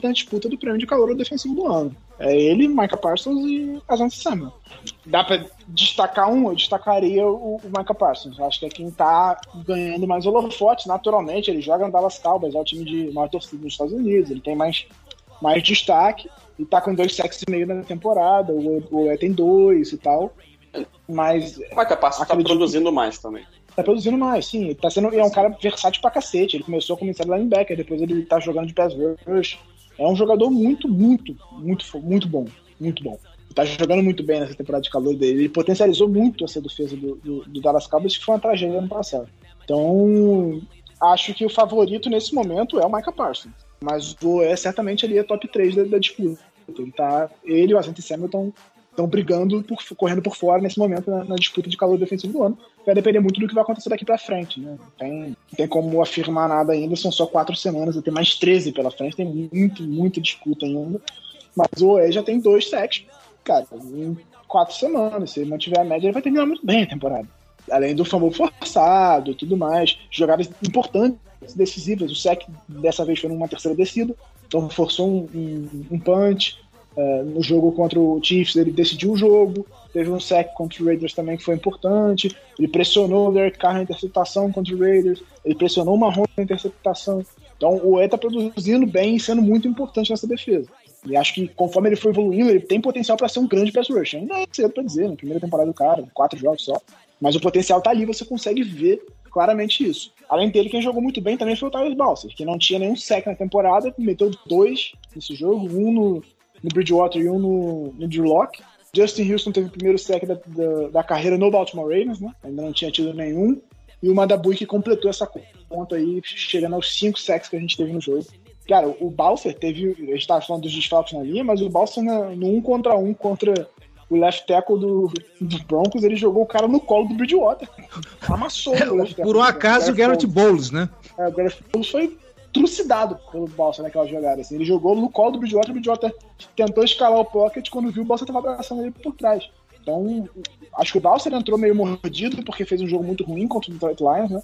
na disputa do prêmio de calor defensivo do ano. É ele, Micah Parsons e Asante Samuel. Dá pra destacar um, eu destacaria o, o Micah Parsons. Acho que é quem tá ganhando mais holofote, naturalmente. Ele joga no Dallas Cowboys, é o time de maior torcida nos Estados Unidos. Ele tem mais, mais destaque e tá com dois sacks e meio na temporada. O, o, tem dois e tal. Mas. O Micah Parsons tá produzindo mais também. Tá produzindo mais, sim. Ele tá sendo, é um cara versátil pra cacete. Ele começou a começar linebacker, depois ele tá jogando de pass rush. É um jogador muito, muito, muito, muito bom. Muito bom. Tá jogando muito bem nessa temporada de calor dele. Ele potencializou muito essa defesa do, do, do Dallas Cowboys, que foi uma tragédia ano passado. Então, acho que o favorito nesse momento é o Micah Parsons. Mas o é certamente ali a top 3 da, da disputa. Ele, tá, ele o Asante Hamilton estão brigando, por, correndo por fora nesse momento na, na, disputa de calor defensivo do ano. Vai depender muito do que vai acontecer daqui para frente. Né? Tem, tem como afirmar nada ainda, são só quatro semanas, tem mais 13 pela frente, tem muito, muita disputa ainda. Mas o OE já tem dois sacks, cara, em quatro semanas. Se ele mantiver a média, ele vai terminar muito bem a temporada. Além do famoso forçado tudo mais, jogadas importantes, decisivas. O sec dessa vez foi numa terceira descida, então forçou um, um, um punch é, no jogo contra o Chiefs, ele decidiu o jogo. Teve um sec contra o Raiders também que foi importante. Ele pressionou o Derek Carr na interceptação contra o Raiders. Ele pressionou o Marrone na interceptação. Então o E está produzindo bem e sendo muito importante nessa defesa. E acho que conforme ele for evoluindo, ele tem potencial para ser um grande pass rush. Ainda é cedo para dizer, na primeira temporada do cara, quatro jogos só. Mas o potencial tá ali, você consegue ver claramente isso. Além dele, quem jogou muito bem também foi o Tyler Balser, que não tinha nenhum sec na temporada, meteu dois nesse jogo, um no, no Bridgewater e um no, no Drew Locke. Justin Houston teve o primeiro sack da, da, da, carreira no Baltimore Ravens, né? Ainda não tinha tido nenhum. E o Madabui que completou essa conta aí, chegando aos cinco sacks que a gente teve no jogo. Cara, o Balser teve. A gente tava falando dos desfalques na linha, mas o Balser no um contra um contra o left tackle do, do Broncos, ele jogou o cara no colo do Bridgewater. Amassou é, o left Por um acaso, o Garrett Bowles, né? É, o Garrett Bowles foi trucidado pelo Balsa naquela jogada. Assim. Ele jogou no colo do Bridgewater, o Bridgewater tentou escalar o pocket, quando viu o Balsa estava abraçando ele por trás. Então, acho que o Balsa entrou meio mordido, porque fez um jogo muito ruim contra o Detroit Lions, né?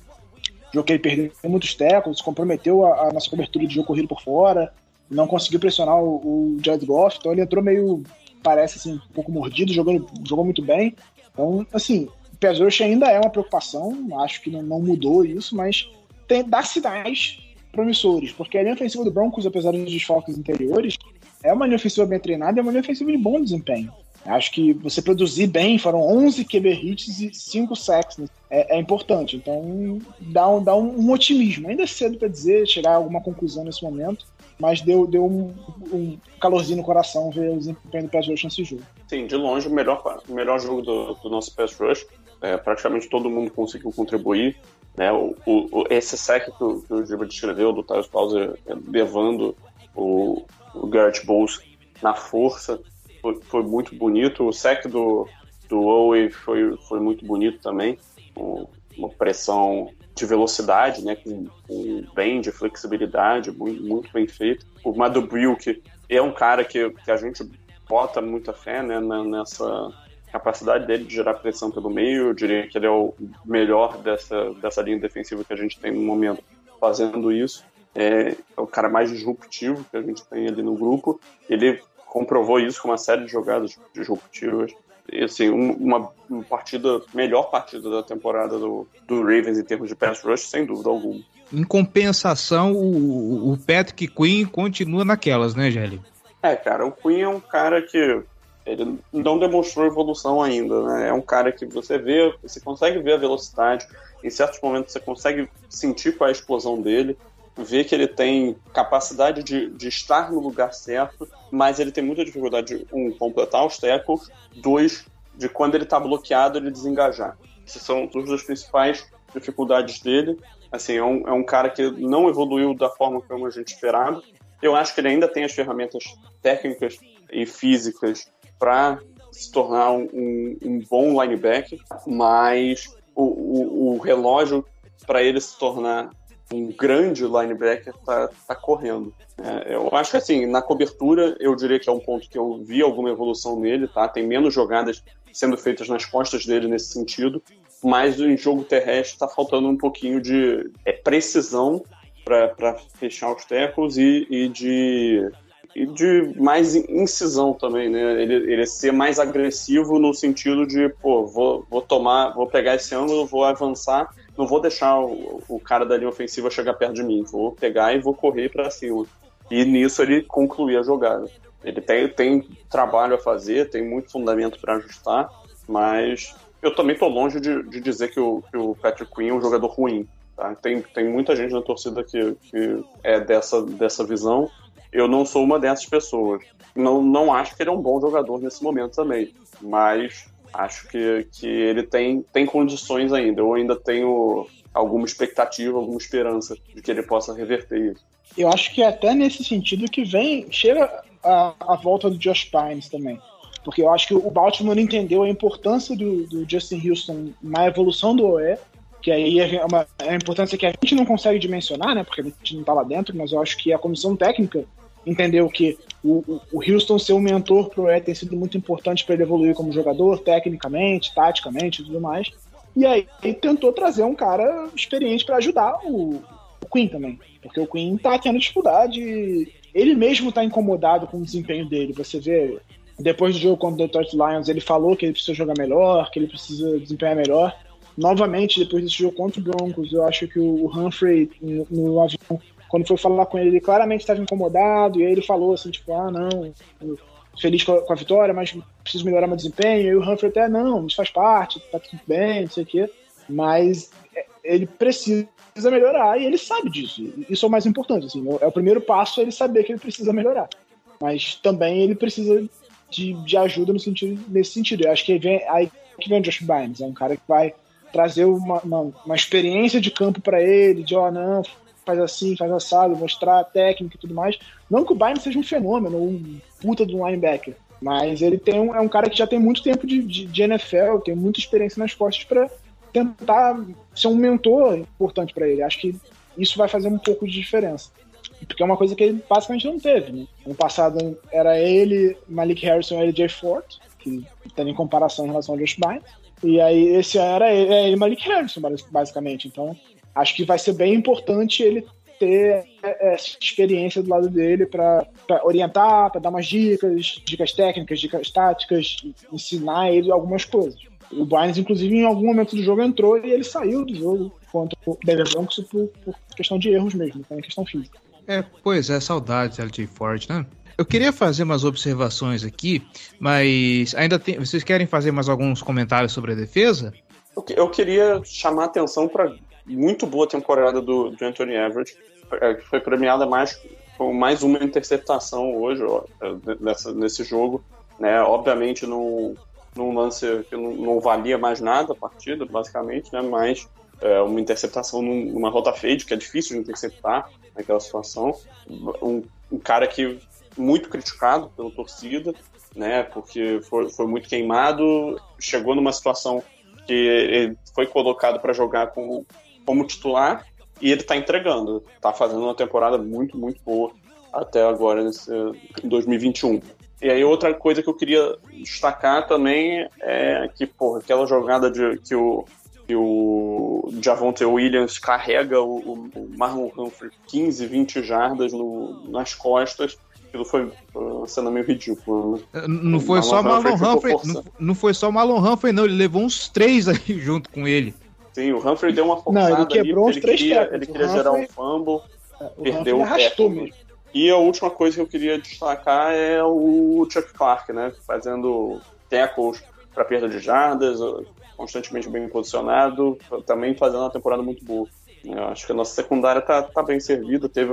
Jogo que ele perdeu muitos tecos, comprometeu a, a, nossa cobertura de jogo corrido por fora, não conseguiu pressionar o, o Jared Goff, então ele entrou meio, parece assim, um pouco mordido, jogando, jogou muito bem. Então, assim, o ainda é uma preocupação, acho que não, não mudou isso, mas tem, dá sinais promissores, porque a linha ofensiva do Broncos, apesar dos desfalques anteriores, é uma linha ofensiva bem treinada e é uma linha ofensiva de bom desempenho. Acho que você produzir bem, foram 11 QB hits e 5 sacks, né? é, é, importante. Então dá um, dá um, um otimismo. Ainda é cedo para dizer, chegar a alguma conclusão nesse momento, mas deu, deu um, um calorzinho no coração ver o desempenho do Pass Rush nesse jogo. Sim, de longe o melhor, melhor jogo do, do nosso Pass Rush. É, praticamente todo mundo conseguiu contribuir. Né? O, o, esse sec que o, que o Gilbert descreveu, do Tyus é, levando o, o Garrett Bowles na força, foi, foi, muito bonito. O sec do, do Owe foi, foi muito bonito também. Um, uma pressão de velocidade, né, com, com bem de flexibilidade, muito, muito bem feito. O Madubril, que é um cara que, que a gente bota muita fé né, nessa capacidade dele de gerar pressão pelo meio. Eu diria que ele é o melhor dessa, dessa linha defensiva que a gente tem no momento fazendo isso. É, é o cara mais disruptivo que a gente tem ali no grupo. Ele comprovou isso com uma série de jogadas disruptivas. E, assim, uma, uma partida, melhor partida da temporada do, do Ravens em termos de pass rush, sem dúvida alguma. Em compensação, o, o Patrick Quinn continua naquelas, né, Gelli? É, cara, o Quinn é um cara que ele não demonstrou evolução ainda, né? É um cara que você vê, você consegue ver a velocidade, em certos momentos você consegue sentir qual é a explosão dele, ver que ele tem capacidade de, de estar no lugar certo, mas ele tem muita dificuldade de, um, completar os tackles, dois, de quando ele está bloqueado, ele desengajar. Essas são duas das principais dificuldades dele. Assim, é um, é um cara que não evoluiu da forma como a gente esperava. Eu acho que ele ainda tem as ferramentas técnicas e físicas para se tornar um, um, bom linebacker, mas o, o, o relógio para ele se tornar um grande linebacker tá, tá correndo. É, eu acho que assim, na cobertura, eu diria que é um ponto que eu vi alguma evolução nele, tá? Tem menos jogadas sendo feitas nas costas dele nesse sentido, mas em jogo terrestre está faltando um pouquinho de é, precisão para fechar os tackles e, e de e de mais incisão também, né? Ele, ele ser mais agressivo no sentido de, pô, vou, vou tomar, vou pegar esse ângulo, vou avançar, não vou deixar o, o cara da linha ofensiva chegar perto de mim, vou pegar e vou correr para cima. E nisso ele concluir a jogada. Ele tem, tem trabalho a fazer, tem muito fundamento para ajustar, mas eu também tô longe de, de dizer que o, que o Patrick Quinn é um jogador ruim. Tá? Tem, tem muita gente na torcida que, que é dessa, dessa visão eu não sou uma dessas pessoas. Não, não acho que ele é um bom jogador nesse momento também, mas acho que, que ele tem, tem condições ainda. Eu ainda tenho alguma expectativa, alguma esperança de que ele possa reverter isso. Eu acho que é até nesse sentido que vem, chega a, a volta do Josh Pines também. Porque eu acho que o Baltimore entendeu a importância do, do Justin Houston na evolução do OE, que aí é uma, é a importância que a gente não consegue dimensionar, né? Porque a gente não tá lá dentro, mas eu acho que a comissão técnica entendeu que o, o Houston ser um mentor pro Ed tem sido muito importante para ele evoluir como jogador, tecnicamente, taticamente e tudo mais. E aí tentou trazer um cara experiente para ajudar o, o Queen também. Porque o Queen tá tendo dificuldade. Ele mesmo tá incomodado com o desempenho dele. Você vê, depois do jogo contra o Detroit Lions, ele falou que ele precisa jogar melhor, que ele precisa desempenhar melhor. Novamente, depois desse jogo contra o Broncos, eu acho que o Humphrey no, no avião quando foi falar com ele, ele claramente estava incomodado, e aí ele falou assim, tipo, ah, não, feliz com a, com a, vitória, mas preciso melhorar meu desempenho. E o Humphrey até, não, isso faz parte, tá tudo bem, não sei o quê. Mas é, ele precisa melhorar e ele sabe disso. Isso é o mais importante, assim. É o primeiro passo ele saber que ele precisa melhorar. Mas também ele precisa de, de ajuda no sentido, nesse sentido. Eu acho que vem, aí que vem o Josh Bynes, é um cara que vai trazer uma, uma, uma experiência de campo para ele, de, ó, oh, não, faz assim, faz assado, mostrar a técnica e tudo mais. Não que o Bayern seja um fenômeno, um puta de um linebacker, mas ele tem um, é um cara que já tem muito tempo de, de, de NFL, tem muita experiência nas costas para tentar ser um mentor importante para ele. Acho que isso vai fazer um pouco de diferença. Porque é uma coisa que ele basicamente não teve. Né? No passado era ele, Malik Harrison e LJ Ford, que tem em comparação em relação ao Josh Bynes. E aí esse era ele, é ele Malik Harrison, basicamente. Então acho que vai ser bem importante ele ter essa experiência do lado dele para orientar, para dar umas dicas, dicas técnicas, dicas táticas, ensinar ele algumas coisas. O Bynes, inclusive, em algum momento do jogo entrou e ele saiu do jogo contra o Denver Broncos por, por questão de erros mesmo, não questão física. É, pois é, saudades LJ Ford, né? Eu queria fazer umas observações aqui, mas ainda tem. Vocês querem fazer mais alguns comentários sobre a defesa? Eu queria chamar a atenção para muito boa temporada do, do Anthony Everett, é, que foi premiada mais com mais uma interceptação hoje ó, nessa, nesse jogo. Né? Obviamente, num, num lance que não, não, valia mais nada a partida, basicamente, né? mas é, uma interceptação numa rota fade, que é difícil de interceptar naquela situação. Um, um cara que muito criticado pela torcida, né? porque foi, foi muito queimado, chegou numa situação que ele foi colocado para jogar como, como titular e ele está entregando, está fazendo uma temporada muito, muito boa até agora, nesse, em 2021. E aí outra coisa que eu queria destacar também é que, porra, aquela jogada de, que o que o Javonte Williams carrega o, o Marlon Humphrey 15, 20 jardas no, nas costas, aquilo foi uma cena meio ridícula. Né? Não foi só Marlon Humphrey, não, não, foi só Marlon Humphrey, não, ele levou uns três aí junto com ele. Sim, o Humphrey deu uma forçada não, ele quebrou ali, uns três queria, ele queria gerar um fumble, é, o perdeu Humphrey o mesmo. E a última coisa que eu queria destacar é o Chuck Clark, né, fazendo tackles para perda de jardas, constantemente bem posicionado, também fazendo uma temporada muito boa. Eu acho que a nossa secundária está tá bem servida, teve,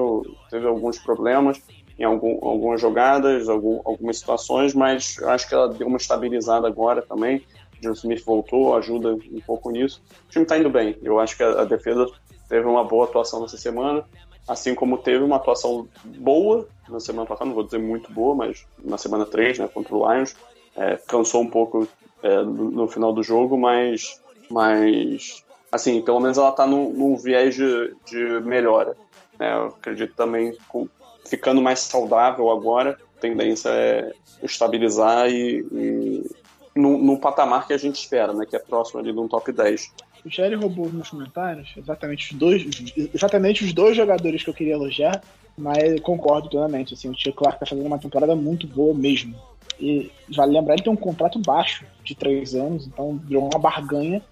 teve alguns problemas, em algum, algumas jogadas, algum, algumas situações, mas acho que ela deu uma estabilizada agora também. John Smith voltou, ajuda um pouco nisso. O time está indo bem. Eu acho que a, defesa teve uma boa atuação nessa semana, assim como teve uma atuação boa na semana passada, não vou dizer muito boa, mas na semana 3, né, contra o Lions. É, cansou um pouco é, no, no, final do jogo, mas, mas assim, pelo menos ela está num, num viés de, de melhora. Né? Eu acredito também com, ficando mais saudável agora, a tendência é estabilizar e, e no, no, patamar que a gente espera, né? Que é próximo ali de um top 10. O Jerry roubou nos comentários exatamente os dois, exatamente os dois jogadores que eu queria elogiar, mas concordo plenamente. Assim, o Tio Clark tá fazendo uma temporada muito boa mesmo. E vale lembrar, ele tem um contrato baixo de três anos, então virou uma barganha.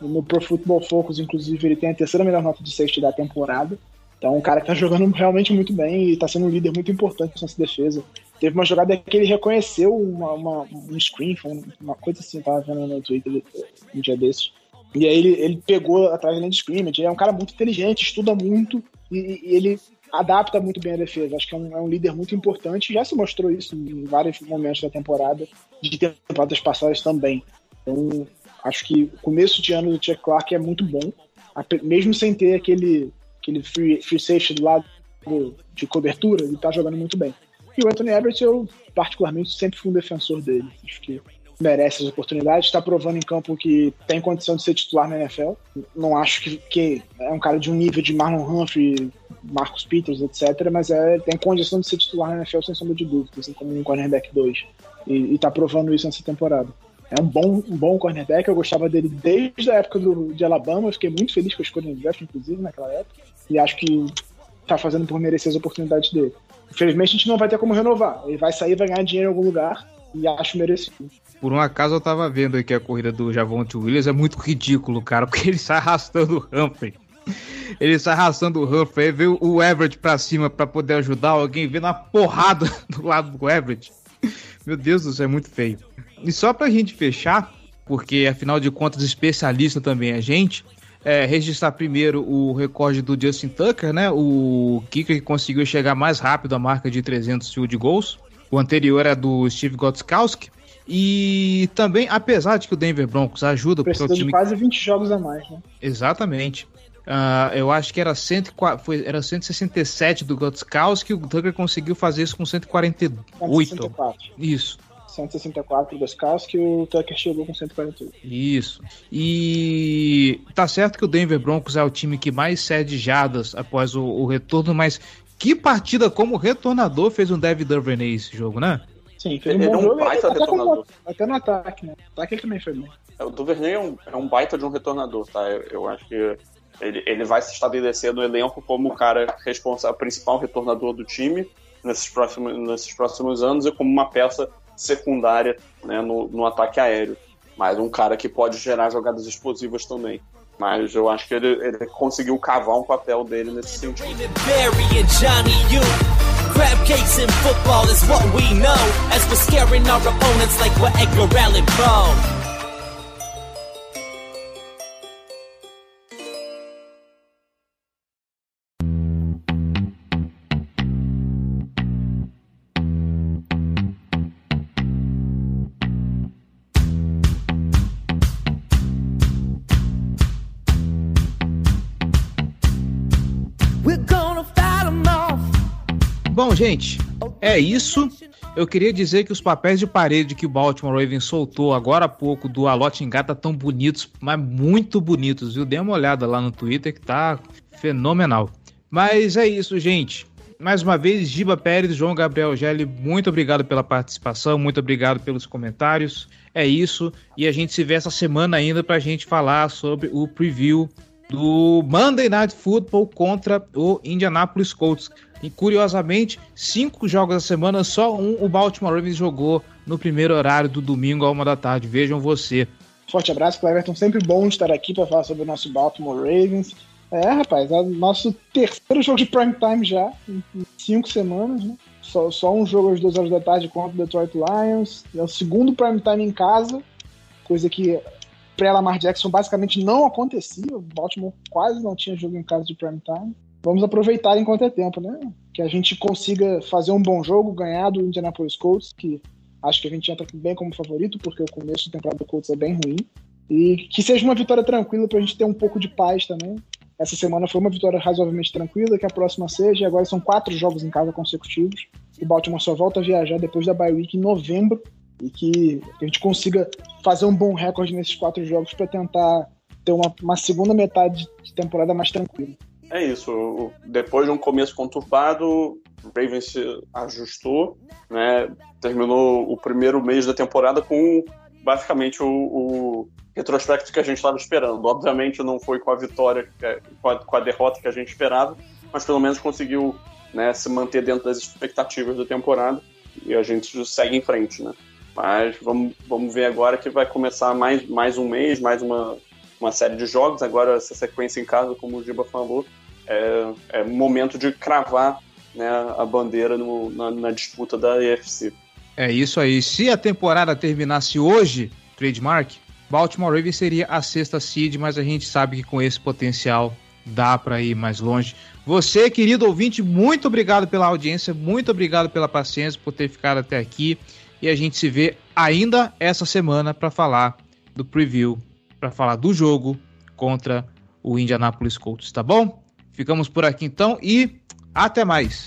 No Pro Football Focus, inclusive, ele tem a terceira melhor nota de safety da temporada. Então, um cara que tá jogando realmente muito bem e tá sendo um líder muito importante nessa defesa. Teve uma jogada que ele reconheceu uma, uma um screen, uma coisa assim, tava vendo no Twitter um dia desses. E aí ele, ele pegou atrás da linha de scrimmage. Ele é um cara muito inteligente, estuda muito e, e ele adapta muito bem a defesa. Acho que é um, é um, líder muito importante. Já se mostrou isso em vários momentos da temporada, de temporadas passadas também. Então, acho que o começo de ano do Chuck Clark é muito bom, mesmo sem ter aquele aquele free, free safety do lado de cobertura, ele tá jogando muito bem. E o Anthony Everett, eu particularmente sempre fui um defensor dele. Acho que merece as oportunidades, está provando em campo que tem condição de ser titular na NFL. Não acho que, que é um cara de um nível de Marlon Humphrey, Marcus Peters, etc., mas é, tem condição de ser titular na NFL sem sombra de dúvida, assim como um cornerback 2. E, está provando isso nessa temporada. É um bom, um bom cornerback, eu gostava dele desde a época do, de Alabama, eu fiquei muito feliz com a escolha no draft, inclusive, naquela época. E acho que tá fazendo por merecer as oportunidades dele. Infelizmente a gente não vai ter como renovar. Ele vai sair, vai ganhar dinheiro em algum lugar e acho merecido. Por um acaso eu tava vendo aqui a corrida do Javonte Williams, é muito ridículo, cara, porque ele sai arrastando o Humphrey. Ele sai arrastando o Humphrey, vê o Everett pra cima pra poder ajudar alguém, vê na porrada do lado do Everett. Meu Deus do céu, é muito feio. E só pra gente fechar, porque afinal de contas especialista também é gente, é, registrar primeiro o recorde do Justin Tucker, né? O kicker que conseguiu chegar mais rápido à marca de 300 field goals. O anterior é do Steve Gotskowski. E também, apesar de que o Denver Broncos ajuda... Precisa porque o time... de quase 20 jogos a mais, né? Exatamente. Uh, eu acho que era, 104, foi, era 167 do Gotskowski, o Tucker conseguiu fazer isso com 148. 164. Isso. 164 dos carros que o Tucker chegou com 148. Isso. E tá certo que o Denver Broncos é o time que mais cede jadas após o, o retorno, mas que partida como retornador fez um David Duvernay esse jogo, né? Sim, fez um ele é um jogo, baita até, retornador. até no ataque, né? O ataque ele também foi bem. É, o Duvernay é um, é um baita de um retornador, tá? Eu, eu acho que ele, ele vai se estabelecer no elenco como o cara responsável, principal retornador do time nesses próximos, nesses próximos anos e como uma peça secundária né, no, no ataque aéreo. Mas um cara que pode gerar jogadas explosivas também. Mas eu acho que ele, ele conseguiu cavar um papel dele nesse sentido. crab cakes football is what we know. As we're scaring our opponents like we're Edgar Allan Poe. Gente, é isso. Eu queria dizer que os papéis de parede que o Baltimore Ravens soltou agora há pouco do Alote Engata tão bonitos, mas muito bonitos, viu? Dê uma olhada lá no Twitter que tá fenomenal. Mas é isso, gente. Mais uma vez, Giba Pérez, João Gabriel Gelli, muito obrigado pela participação, muito obrigado pelos comentários. É isso. E a gente se vê essa semana ainda para a gente falar sobre o preview do Monday Night Football contra o Indianapolis Colts. E curiosamente, cinco jogos da semana, só um o Baltimore Ravens jogou no primeiro horário do domingo a uma da tarde. Vejam você. Forte abraço, Cleverton. Sempre bom estar aqui para falar sobre o nosso Baltimore Ravens. É, rapaz, é nosso terceiro jogo de prime time já, em cinco semanas, né? Só, só um jogo às duas horas da tarde contra o Detroit Lions. É o segundo prime time em casa, coisa que pré-Lamar Jackson basicamente não acontecia. O Baltimore quase não tinha jogo em casa de prime time vamos aproveitar enquanto é tempo, né? Que a gente consiga fazer um bom jogo, ganhar do Indianapolis Colts, que acho que a gente entra bem como favorito, porque o começo da temporada do Colts é bem ruim. E que seja uma vitória tranquila para a gente ter um pouco de paz também. Essa semana foi uma vitória razoavelmente tranquila, que a próxima seja, e agora são quatro jogos em casa consecutivos. O Baltimore só volta a viajar depois da bye week em novembro, e que a gente consiga fazer um bom recorde nesses quatro jogos para tentar ter uma, uma segunda metade de temporada mais tranquila. É isso. Depois de um começo conturbado, o Ravens se ajustou, né? Terminou o primeiro mês da temporada com basicamente o, o retrospecto que a gente estava esperando. Obviamente não foi com a vitória, com a, com a, derrota que a gente esperava, mas pelo menos conseguiu né, se manter dentro das expectativas da temporada e a gente segue em frente, né? Mas vamos, vamos ver agora que vai começar mais, mais um mês, mais uma, uma série de jogos. Agora, essa sequência em casa, como o Giba falou, é, é momento de cravar né, a bandeira no, na, na, disputa da EFC. É isso aí. Se a temporada terminasse hoje, trademark, Baltimore Ravens seria a sexta seed, mas a gente sabe que com esse potencial dá para ir mais longe. Você, querido ouvinte, muito obrigado pela audiência, muito obrigado pela paciência por ter ficado até aqui. E a gente se vê ainda essa semana para falar do preview, para falar do jogo contra o Indianapolis Colts, tá bom? Ficamos por aqui então e até mais.